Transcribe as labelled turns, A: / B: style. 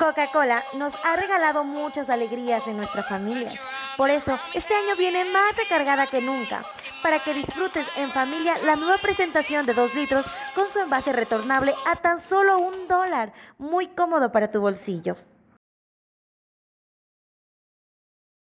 A: Coca-Cola nos ha regalado muchas alegrías en nuestras familias. Por eso, este año viene más recargada que nunca, para que disfrutes en familia la nueva presentación de 2 litros con su envase retornable a tan solo un dólar, muy cómodo para tu bolsillo.